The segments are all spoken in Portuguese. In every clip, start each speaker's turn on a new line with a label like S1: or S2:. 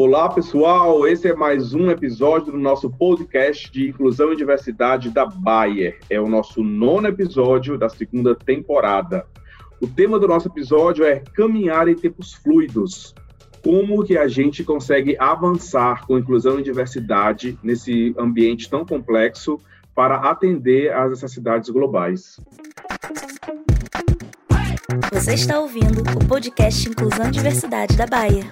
S1: Olá, pessoal. Esse é mais um episódio do nosso podcast de inclusão e diversidade da Bayer. É o nosso nono episódio da segunda temporada. O tema do nosso episódio é caminhar em tempos fluidos. Como que a gente consegue avançar com inclusão e diversidade nesse ambiente tão complexo para atender às necessidades globais?
S2: Você está ouvindo o podcast Inclusão e Diversidade da Bayer.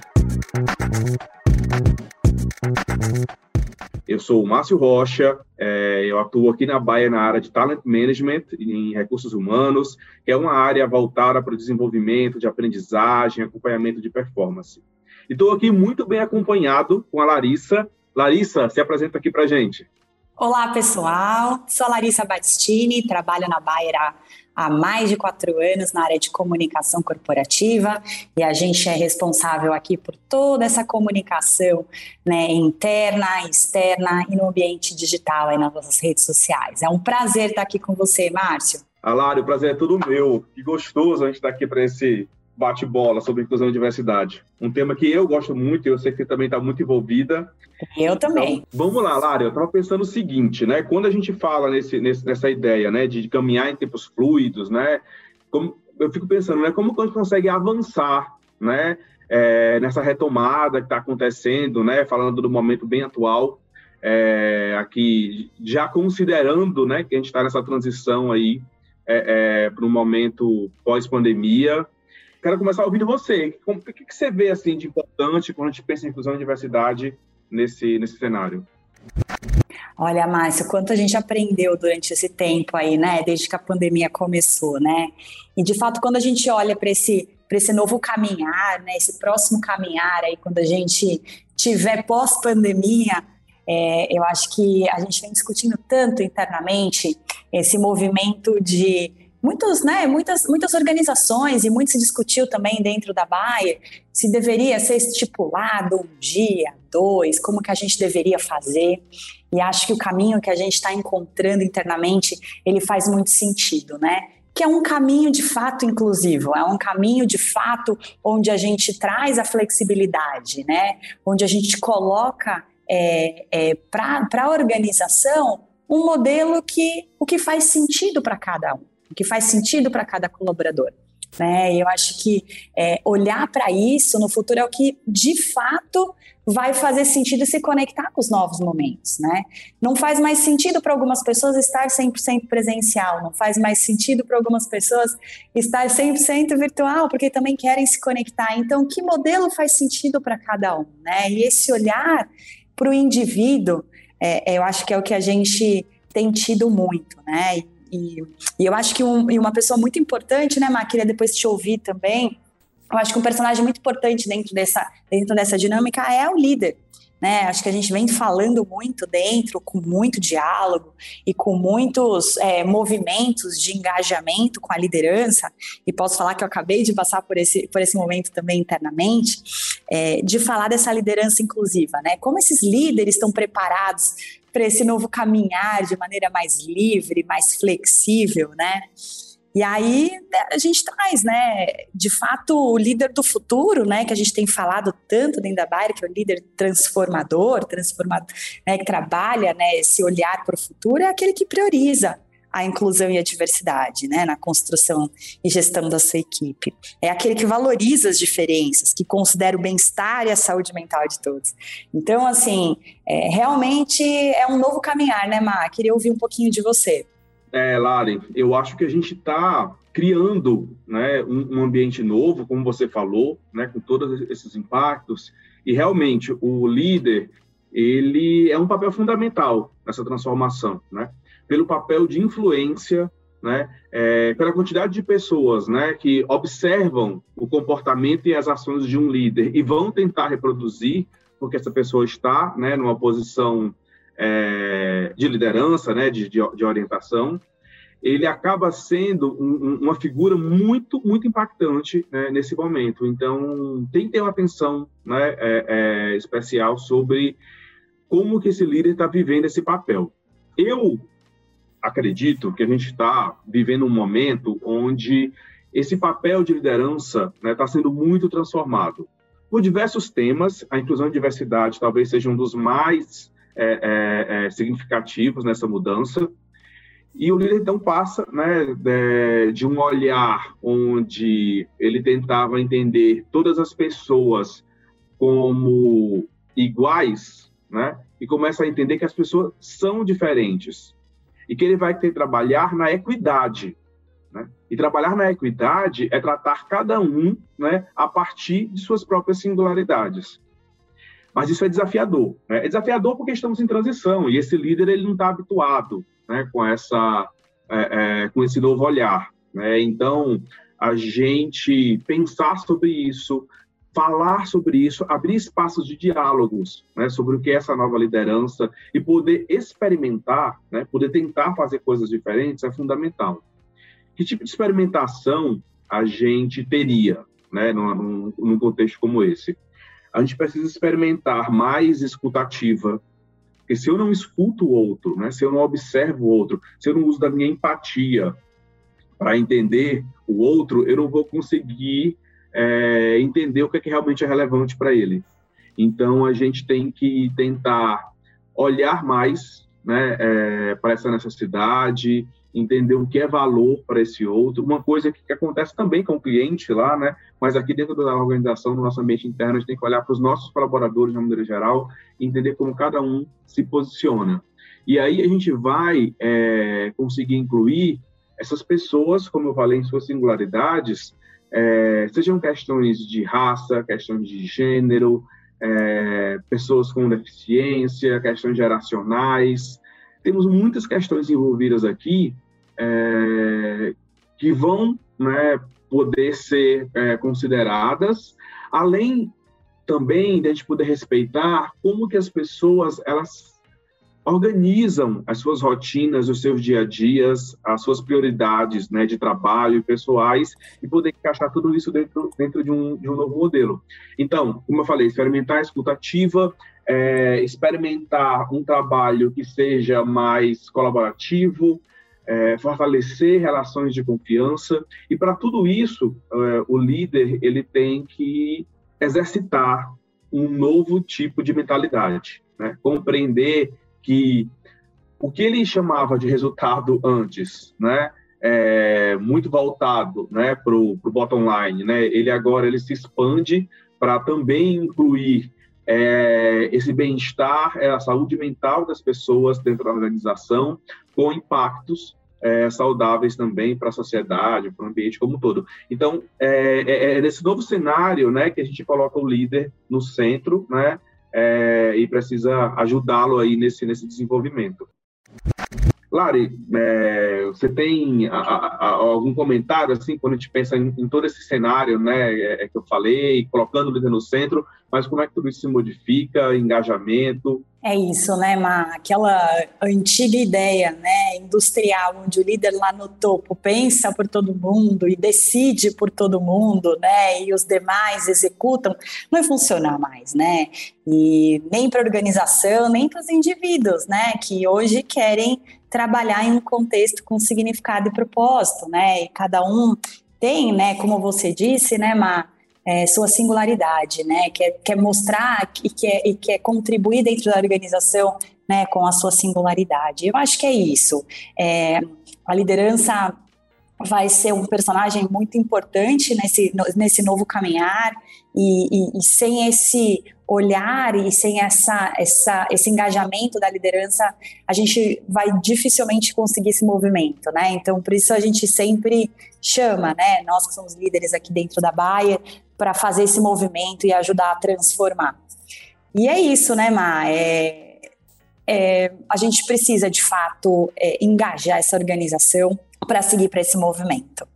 S1: Eu sou o Márcio Rocha, é, eu atuo aqui na Baia na área de Talent Management em recursos humanos, que é uma área voltada para o desenvolvimento de aprendizagem, acompanhamento de performance. E estou aqui muito bem acompanhado com a Larissa. Larissa, se apresenta aqui para a gente.
S3: Olá, pessoal. Sou a Larissa Battistini, trabalho na Bayer há há mais de quatro anos na área de comunicação corporativa e a gente é responsável aqui por toda essa comunicação né, interna, externa e no ambiente digital aí nas nossas redes sociais. É um prazer estar aqui com você, Márcio.
S1: Alário, o prazer é todo meu. Que gostoso a gente estar aqui para esse bate-bola sobre inclusão e diversidade. Um tema que eu gosto muito e eu sei que você também está muito envolvida.
S3: Eu também.
S1: Então, vamos lá, Lara, eu estava pensando o seguinte, né? Quando a gente fala nesse, nessa ideia, né, de caminhar em tempos fluidos, né? Como, eu fico pensando, né, como que a gente consegue avançar, né, é, nessa retomada que está acontecendo, né, falando do momento bem atual, é, aqui já considerando, né, que a gente está nessa transição aí é, é para um momento pós-pandemia, quero começar ouvindo você. O que, você vê assim de importante quando a gente pensa em inclusão e diversidade nesse, nesse cenário?
S3: Olha, Márcio, quanto a gente aprendeu durante esse tempo aí, né? Desde que a pandemia começou, né? E de fato, quando a gente olha para esse para esse novo caminhar, né? Esse próximo caminhar aí, quando a gente tiver pós-pandemia, é, eu acho que a gente vem discutindo tanto internamente esse movimento de muitos, né, muitas, muitas organizações e muito se discutiu também dentro da Bayer se deveria ser estipulado um dia, dois, como que a gente deveria fazer. E acho que o caminho que a gente está encontrando internamente, ele faz muito sentido, né? Que é um caminho de fato inclusivo, é um caminho de fato onde a gente traz a flexibilidade, né? Onde a gente coloca é, é, para a organização um modelo que o que faz sentido para cada um o que faz sentido para cada colaborador. Né? Eu acho que é, olhar para isso no futuro é o que de fato vai fazer sentido se conectar com os novos momentos, né? Não faz mais sentido para algumas pessoas estar 100% presencial, não faz mais sentido para algumas pessoas estar 100% virtual, porque também querem se conectar. Então, que modelo faz sentido para cada um, né? E esse olhar para o indivíduo, é, eu acho que é o que a gente tem tido muito, né? E eu acho que um, e uma pessoa muito importante, né, Má, depois te ouvir também. Eu acho que um personagem muito importante dentro dessa, dentro dessa dinâmica é o líder. Né? Acho que a gente vem falando muito dentro, com muito diálogo e com muitos é, movimentos de engajamento com a liderança, e posso falar que eu acabei de passar por esse, por esse momento também internamente, é, de falar dessa liderança inclusiva, né? Como esses líderes estão preparados para esse novo caminhar de maneira mais livre, mais flexível, né? E aí né, a gente traz, né, de fato, o líder do futuro, né, que a gente tem falado tanto dentro da Bayer, que é o líder transformador, transformador, né, que trabalha, né, esse olhar para o futuro, é aquele que prioriza a inclusão e a diversidade, né, na construção e gestão da sua equipe. É aquele que valoriza as diferenças, que considera o bem-estar e a saúde mental de todos. Então, assim, é, realmente é um novo caminhar, né, Má? Queria ouvir um pouquinho de você.
S1: É, Lari, eu acho que a gente está criando né, um, um, ambiente novo, como você falou, né, com todos esses impactos, e realmente o líder ele é um papel fundamental nessa transformação, né? pelo papel de influência, né, é, pela quantidade de pessoas né, que observam o comportamento e as ações de um líder e vão tentar reproduzir, porque essa pessoa está né, numa posição é, de liderança, né, de, de, de, orientação, ele acaba sendo um, uma figura muito, muito impactante né, nesse momento. Então, tem que ter uma atenção né, é, é especial sobre como que esse líder está vivendo esse papel. Eu acredito que a gente está vivendo um momento onde esse papel de liderança está né, tá sendo muito transformado. por diversos temas. A inclusão e diversidade talvez seja um dos mais é, é, é, significativos nessa mudança. E o líder então passa né, de, de, um olhar onde ele tentava entender todas as pessoas como iguais, né, e começa a entender que as pessoas são diferentes e que ele vai ter que trabalhar na equidade. Né? E trabalhar na equidade é tratar cada um né, a partir de suas próprias singularidades. Mas isso é desafiador. Né? É desafiador porque estamos em transição e esse líder ele não está habituado né, com, essa, é, é, com esse novo olhar. Né? Então, a gente pensar sobre isso, falar sobre isso, abrir espaços de diálogos né, sobre o que é essa nova liderança e poder experimentar, né, poder tentar fazer coisas diferentes é fundamental. Que tipo de experimentação a gente teria né, num, num contexto como esse? A gente precisa experimentar mais escutativa. Porque se eu não escuto o outro, né, se eu não observo o outro, se eu não uso da minha empatia para entender o outro, eu não vou conseguir é, entender o que, é que realmente é relevante para ele. Então, a gente tem que tentar olhar mais né, é, para essa necessidade, entender o que é valor para esse outro. Uma coisa que, que, acontece também com o cliente lá, né? Mas aqui dentro da organização, no nosso ambiente interno, a gente tem que olhar para os nossos colaboradores de uma maneira geral e entender como cada um se posiciona. E aí a gente vai é, conseguir incluir essas pessoas, como eu falei, em suas singularidades, é, sejam questões de raça, questões de gênero, é, pessoas com deficiência, questões geracionais. Temos muitas questões envolvidas aqui é, que vão né, poder ser é, consideradas, além também de a gente poder respeitar como que as pessoas elas organizam as suas rotinas, os seus dia a dias, as suas prioridades né, de trabalho pessoais e poder encaixar tudo isso dentro, dentro de, um, de um novo modelo. Então, como eu falei, experimentar a escutativa, é, experimentar um trabalho que seja mais colaborativo, é, fortalecer relações de confiança. E para tudo isso é, o líder ele tem que exercitar um novo tipo de mentalidade, né? compreender que o que ele chamava de resultado antes, né, é muito voltado, né, para o bottom line, né, ele agora ele se expande para também incluir é, esse bem-estar, é a saúde mental das pessoas dentro da organização, com impactos é, saudáveis também para a sociedade, para o ambiente como um todo. Então, é, é, é, nesse novo cenário né, que a gente coloca o líder no centro né, é, e precisa ajudá-lo aí nesse, nesse desenvolvimento. Lari, é, você tem a, a, algum comentário assim quando a gente pensa em, em todo esse cenário, né, é, que eu falei, colocando o líder no centro, mas como é que tudo isso se modifica, engajamento?
S3: É isso, né, Ma? Aquela antiga ideia, né, industrial, onde o líder lá no topo pensa por todo mundo e decide por todo mundo, né, e os demais executam, não vai funcionar mais, né? E nem para a organização, nem para os indivíduos, né, que hoje querem trabalhar em um contexto com significado e propósito, né? E cada um tem, né, como você disse, né, Ma, é, sua singularidade, né? Quer, quer mostrar e quer, e quer contribuir dentro da organização, né, com a sua singularidade. Eu acho que é isso. É, a liderança vai ser um personagem muito importante nesse, nesse novo caminhar e, e, e, sem esse olhar e sem essa, essa, esse engajamento da liderança, a gente vai dificilmente conseguir esse movimento, né? Então, por isso a gente sempre chama, né? Nós que somos líderes aqui dentro da Baia, para fazer esse movimento e ajudar a transformar. E é isso, né, Ma? É, é, a gente precisa, de fato, é, engajar essa organização para seguir para esse movimento.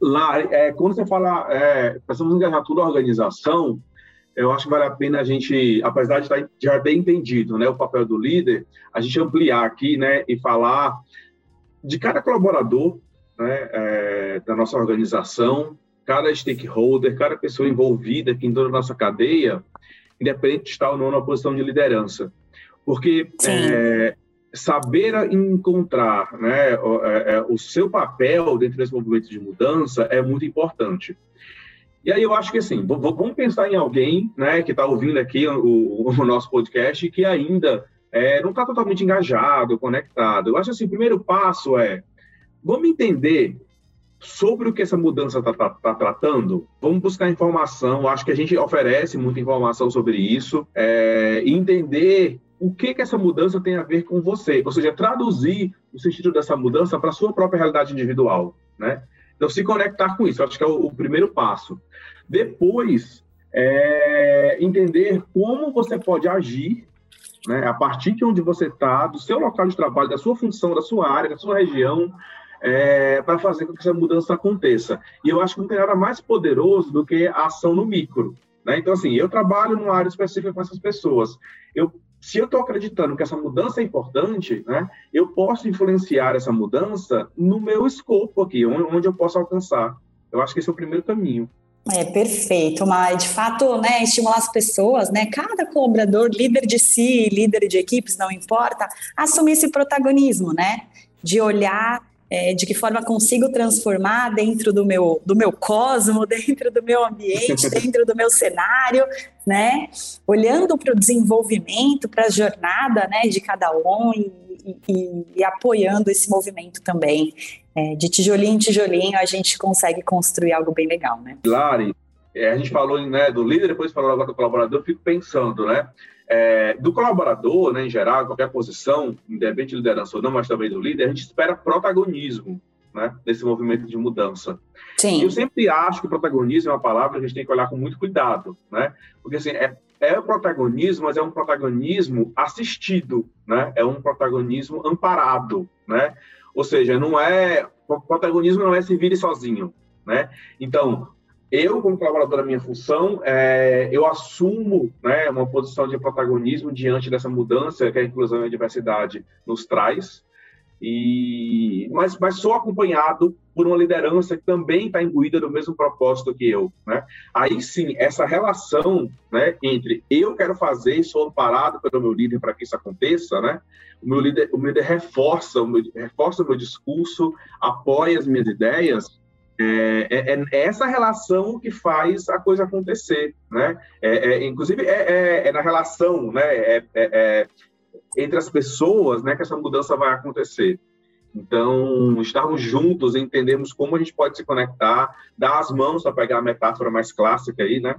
S1: Lá, é, quando você fala, é, precisamos engajar toda a organização, eu acho que vale a pena a gente, apesar de estar já bem entendido né, o papel do líder, a gente ampliar aqui né, e falar de cada colaborador né, é, da nossa organização, cada stakeholder, cada pessoa envolvida aqui em toda a nossa cadeia, independente de estar ou não na posição de liderança. Porque é, saber encontrar né, o, é, é, o, seu papel dentro desse movimento de mudança é muito importante. E aí eu acho que assim, vamos pensar em alguém né, que está ouvindo aqui o, o, nosso podcast que ainda é, não está totalmente engajado, conectado. Eu acho assim, o primeiro passo é vamos entender sobre o que essa mudança está tá, tá tratando. Vamos buscar informação. Acho que a gente oferece muita informação sobre isso é, entender o que, que essa mudança tem a ver com você, ou seja, traduzir o sentido dessa mudança para a sua própria realidade individual, né? Então, se conectar com isso, acho que é o, o primeiro passo. Depois, é, entender como você pode agir né, a partir de onde você está, do seu local de trabalho, da sua função, da sua área, da sua região, é, para fazer com que essa mudança aconteça. E eu acho que não tem nada mais poderoso do que a ação no micro. Né? Então, assim, eu trabalho numa área específica com essas pessoas. Eu se eu estou acreditando que essa mudança é importante, né, eu posso influenciar essa mudança no meu escopo aqui, onde eu posso alcançar. Eu acho que esse é o primeiro caminho.
S3: É perfeito, mas de fato, né, estimular as pessoas, né, cada colaborador, líder de si, líder de equipes, não importa, assumir esse protagonismo, né, de olhar é, de que forma consigo transformar dentro do meu, do meu cosmo, dentro do meu ambiente, dentro do meu cenário, né? Olhando para o desenvolvimento, para a jornada né, de cada um e, e, e apoiando esse movimento também. É, de tijolinho em tijolinho, a gente consegue construir algo bem legal, né?
S1: Lari, é, a gente falou né, do líder, depois falou agora do colaborador, eu fico pensando, né? É, do colaborador, né, em geral, qualquer posição, independente de liderança ou não, mas também do líder, a gente espera protagonismo né, nesse movimento de mudança. Sim. eu sempre acho que protagonismo é uma palavra que a gente tem que olhar com muito cuidado, né? Porque assim, é, é o protagonismo, mas é um protagonismo assistido, né? É um protagonismo amparado, né? Ou seja, não é o protagonismo não é se vire sozinho, né? Então, eu, como colaborador da minha função, é, eu assumo né, uma posição de protagonismo diante dessa mudança que a inclusão e a diversidade nos traz, e, mas, mas sou acompanhado por uma liderança que também está imbuída do mesmo propósito que eu. Né? Aí sim, essa relação né, entre eu quero fazer e sou amparado pelo meu líder para que isso aconteça, né? o, meu líder, o meu líder reforça o meu, reforça o meu discurso, apoia as minhas ideias, é, é, é, essa relação que faz a coisa acontecer, né? É, é inclusive é, é, é, na relação, né? entre as pessoas, né, que essa mudança vai acontecer. Então, estarmos juntos, entendermos como a gente pode se conectar, dar as mãos para pegar a metáfora mais clássica aí, né?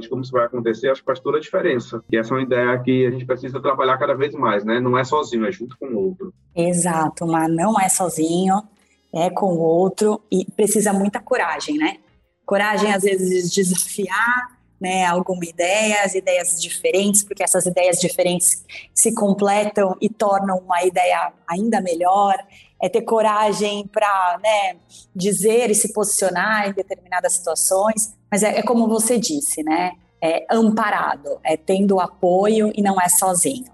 S1: de como isso vai acontecer, acho que faz toda a diferença. E essa é uma ideia que a gente precisa trabalhar cada vez mais, né? Não é sozinho, é junto com o outro.
S3: Exato, mas não é sozinho é com o outro e precisa muita coragem, né? Coragem às vezes de desafiar, né, alguma ideia, as ideias diferentes, porque essas ideias diferentes se completam e tornam uma ideia ainda melhor. É ter coragem para né, dizer e se posicionar em determinadas situações, mas é, é como você disse, né? É amparado, é tendo apoio e não é sozinho.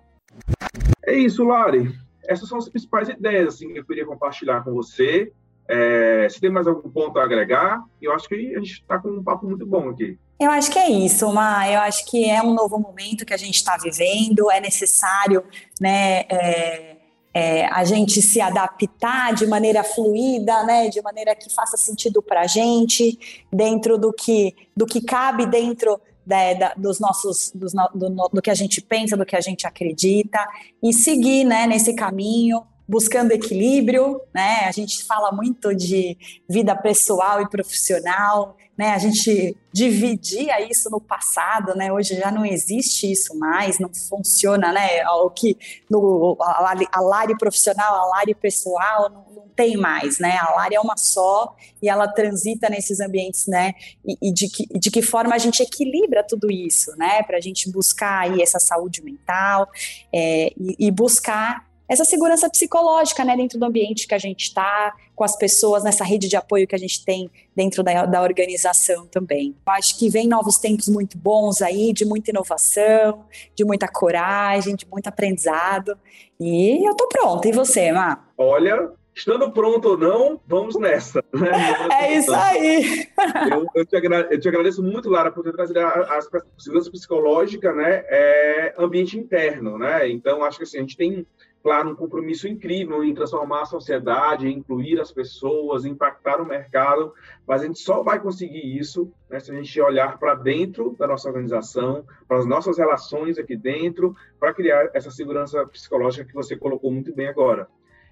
S1: É isso, Lari essas são as principais ideias assim, que eu queria compartilhar com você. É, se tem mais algum ponto a agregar, eu acho que a gente está com um papo muito bom aqui.
S3: Eu acho que é isso, Ma. Eu acho que é um novo momento que a gente está vivendo. É necessário, né, é, é, a gente se adaptar de maneira fluida, né, de maneira que faça sentido para a gente, dentro do que do que cabe dentro da, da, dos nossos, dos, do, do, que a gente pensa, do que a gente acredita, e seguir né, nesse caminho, buscando equilíbrio, né? A gente fala muito de vida pessoal e profissional, né? A gente dividia isso no passado, né? Hoje já não existe isso mais, não funciona, né? O que no a, profissional, a pessoal, não, não, tem mais, né? A lari é uma só e ela transita nesses ambientes, né? E, e de, que, de que forma a gente equilibra tudo isso, né? Para a gente buscar aí essa saúde mental é, e, e buscar essa segurança psicológica, né, dentro do ambiente que a gente está, com as pessoas, nessa rede de apoio que a gente tem dentro da, da organização também. Eu acho que vem novos tempos muito bons aí, de muita inovação, de muita coragem, de muito aprendizado. E eu tô pronta. E você, Má?
S1: Olha, estando pronto ou não, vamos nessa. Né?
S3: É isso aí.
S1: Eu, eu, te eu, te agradeço muito, Lara, por ter trazido a, a segurança psicológica, né? É ambiente interno, né? Então, acho que assim, a gente tem claro, um compromisso incrível em transformar a sociedade, em incluir as pessoas, impactar o mercado, mas a gente só vai conseguir isso né, se a gente olhar para dentro da nossa organização, para as nossas relações aqui dentro, para criar essa segurança psicológica que você colocou muito bem agora.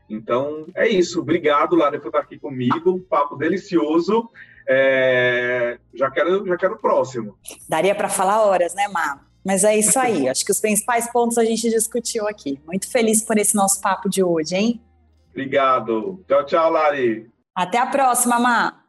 S1: Então, é isso. Obrigado, Lara, por estar aqui comigo. Papo delicioso. É... Já, quero, já quero o próximo.
S3: Daria para falar horas, né, Mar? Mas é isso aí. Acho que os principais pontos a gente discutiu aqui. Muito feliz por esse nosso papo de hoje, hein?
S1: Obrigado. Tchau, tchau, Lari.
S3: Até a próxima, Má.